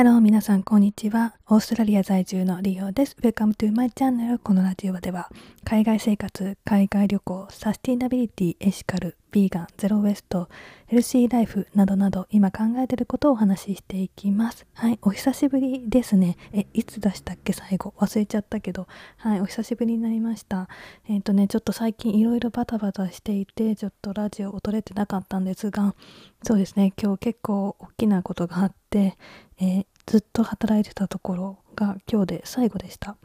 ハロー皆さんこんにちは。オーストラリア在住のリオです。Welcome to my channel. このラジオでは海外生活、海外旅行、サスティナビリティ、エシカル、ビーガン、ゼロウェイスト、ヘルシーライフなどなど今考えてることをお話ししていきます。はい、お久しぶりですね。え、いつ出したっけ？最後。忘れちゃったけど。はい、お久しぶりになりました。えっ、ー、とね、ちょっと最近いろいろバタバタしていて、ちょっとラジオを撮れてなかったんですが、そうですね、今日結構大きなことがあって、えー、ずっと働いてたところが今日で最後でした。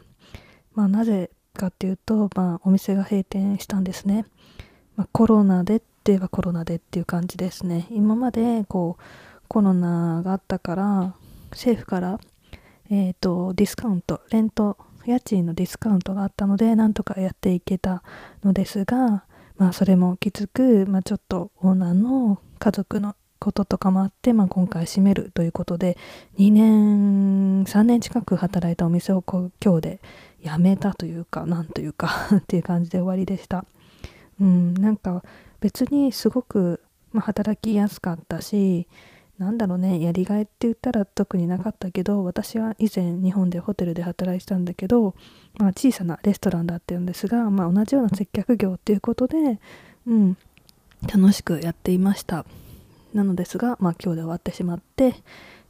まあ、なぜかっていうと、まあ、お店が閉店したんですね。まあ、コロナでって言えばコロナでっていう感じですね。今までこうコロナがあったから政府から、えーと、ディスカウントレント家賃のディスカウントがあったのでなんとかやっていけたのですが、まあ、それもきつく、まあ、ちょっとオーナーの家族のこととかもあって、まあ、今回閉めるということで2年3年近く働いたお店を今日で辞めたというかなんというか っていう感じで終わりでした。うんなんか別にすごく、まあ、働きやすかったしなんだろうねやりがいって言ったら特になかったけど私は以前日本でホテルで働いてたんだけど、まあ、小さなレストランだったんですが、まあ、同じような接客業っていうことで、うん、楽しくやっていました。なのですが、まあ、今日で終わってしまってっ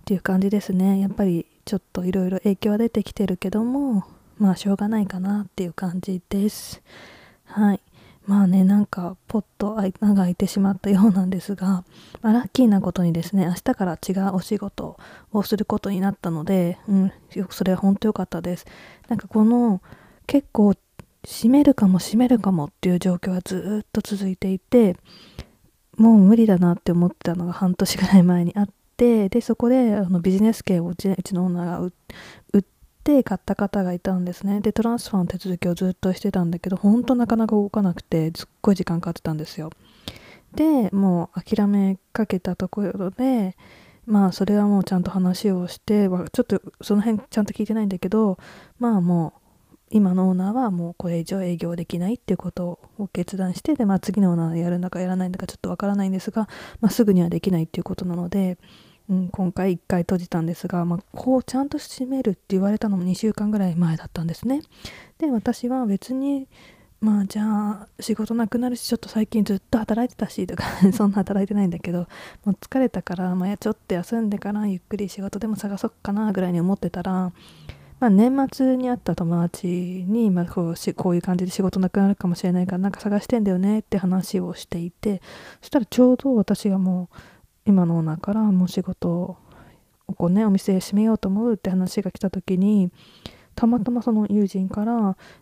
ていう感じですね。やっぱりちょっといろいろ影響は出てきてるけどもまあしょうがないかなっていう感じです。はい。まあねなんかポッと穴が開いてしまったようなんですが、まあ、ラッキーなことにですね明日から違うお仕事をすることになったので、うん、よくそれは本当良かったです。なんかこの結構閉めるかも閉めるかもっていう状況がずっと続いていてもう無理だなって思ってたのが半年ぐらい前にあってでそこであのビジネス券をうちうちのオーナーが売って買った方がいたんですね。でトランスファーの手続きをずっとしてたんだけど本当なかなか動かなくてすっごい時間かかってたんですよ。でもう諦めかけたところでまあそれはもうちゃんと話をしてちょっとその辺ちゃんと聞いてないんだけどまあもう今のオーナーはもうこれ以上営業できないっていうことを決断してで、まあ、次のオーナーやるんだかやらないんだかちょっとわからないんですが、まあ、すぐにはできないっていうことなので、うん、今回1回閉じたんですが、まあ、こうちゃんと閉めるって言われたのも2週間ぐらい前だったんですね。で私は別にまあじゃあ仕事なくなるしちょっと最近ずっと働いてたしとか そんな働いてないんだけどもう疲れたから、まあ、ちょっと休んでからゆっくり仕事でも探そうかなぐらいに思ってたらまあ、年末に会った友達に、まあ、こうしこういう感じで仕事なくなるかもしれないからなんか探してんだよねって話をしていてそしたらちょうど私がもう今のオーナーからもう仕事をこうねお店閉めようと思うって話が来た時にたまたまその友人から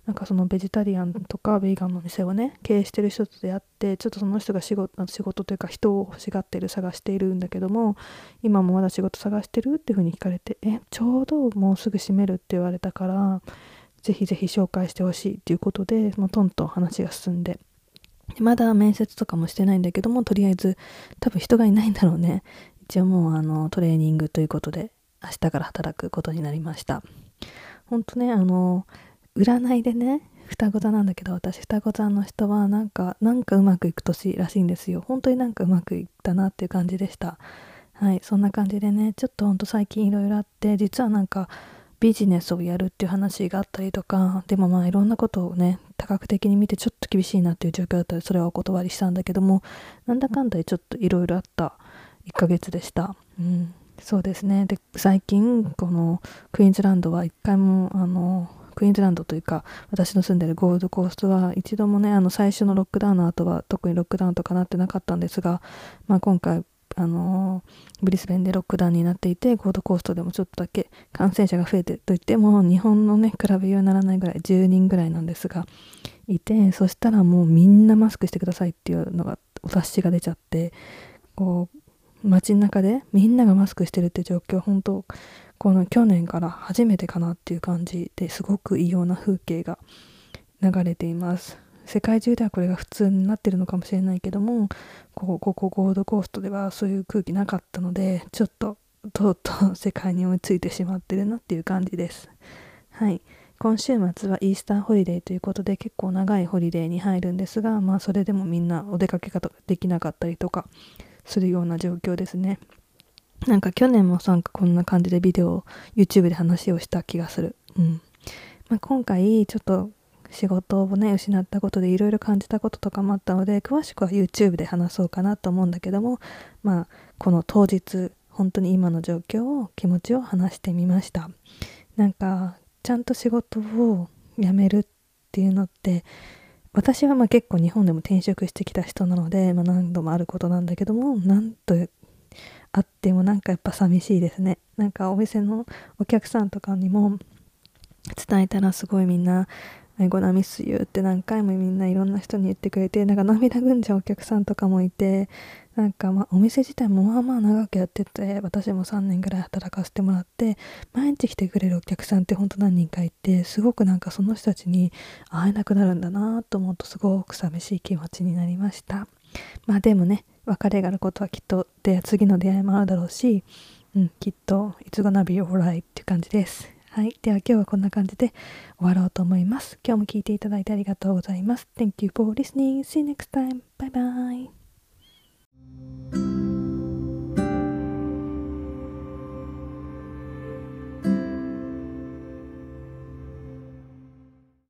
なんかそのベジタリアンとかベーガンの店をね経営してる人と出会ってちょっとその人が仕事仕事というか人を欲しがってる探しているんだけども今もまだ仕事探してるっていうふうに聞かれてえちょうどもうすぐ閉めるって言われたからぜひぜひ紹介してほしいっていうことでもうトントン話が進んで。まだ面接とかもしてないんだけどもとりあえず多分人がいないんだろうね。一応もうあのトレーニングということで明日から働くことになりました。ほんとねあの占いでね双子座なんだけど私双子座の人はなんかなんかうまくいく年らしいんですよ。本当になんかうまくいったなっていう感じでした。はいそんな感じでねちょっとほんと最近いろいろあって実はなんかビジネスをやるっていう話があったりとかでもまあいろんなことをね多角的に見てちょっと厳しいなっていう状況だったらそれはお断りしたんだけどもなんだかんだでちょっといろいろあった1ヶ月でした。うん。そうですね。で最近このクイーンズランドは一回もあのクイーンズランドというか私の住んでるゴールドコーストは一度もねあの最初のロックダウンの後は特にロックダウンとかなってなかったんですが、まあ、今回あのブリスベンでロックダウンになっていてゴールドコーストでもちょっとだけ感染者が増えてといっても日本のね比べようにならないぐらい10人ぐらいなんですがいてそしたらもうみんなマスクしてくださいっていうのがお達しが出ちゃってこう街の中でみんながマスクしてるって状況本当この去年から初めてかなっていう感じですごく異様な風景が流れています。世界中ではこれが普通になってるのかもしれないけどもここここゴールドコーストではそういう空気なかったのでちょっととうとう世界に追いついてしまってるなっていう感じです。はい。今週末はイースターホリデーということで結構長いホリデーに入るんですがまあそれでもみんなお出かけができなかったりとかするような状況ですね。なんか去年もなんかこんな感じでビデオを YouTube で話をした気がする。うん。まあ、今回ちょっと仕事をね失ったことでいろいろ感じたこととかもあったので詳しくは YouTube で話そうかなと思うんだけどもまあこの当日本当に今の状況を気持ちを話してみましたなんかちゃんと仕事を辞めるっていうのって私はまあ結構日本でも転職してきた人なので、まあ、何度もあることなんだけどもなんとあってもなんかやっぱ寂しいですね。なんかお店のお客さんとかにも伝えたらすごいみんな「I gonna miss you」って何回もみんないろんな人に言ってくれてなんか涙ぐんじゃうお客さんとかもいてなんかまあお店自体もまあまあ長くやってて私も3年ぐらい働かせてもらって毎日来てくれるお客さんってほんと何人かいてすごくなんかその人たちに会えなくなるんだなと思うとすごく寂しい気持ちになりました。まあでもね別れがあることはきっとで次の出会いもあるだろうし、うん、きっと It's gonna be alright っていう感じです。はい。では今日はこんな感じで終わろうと思います。今日も聞いていただいてありがとうございます。Thank you for listening. See you next time. Bye bye.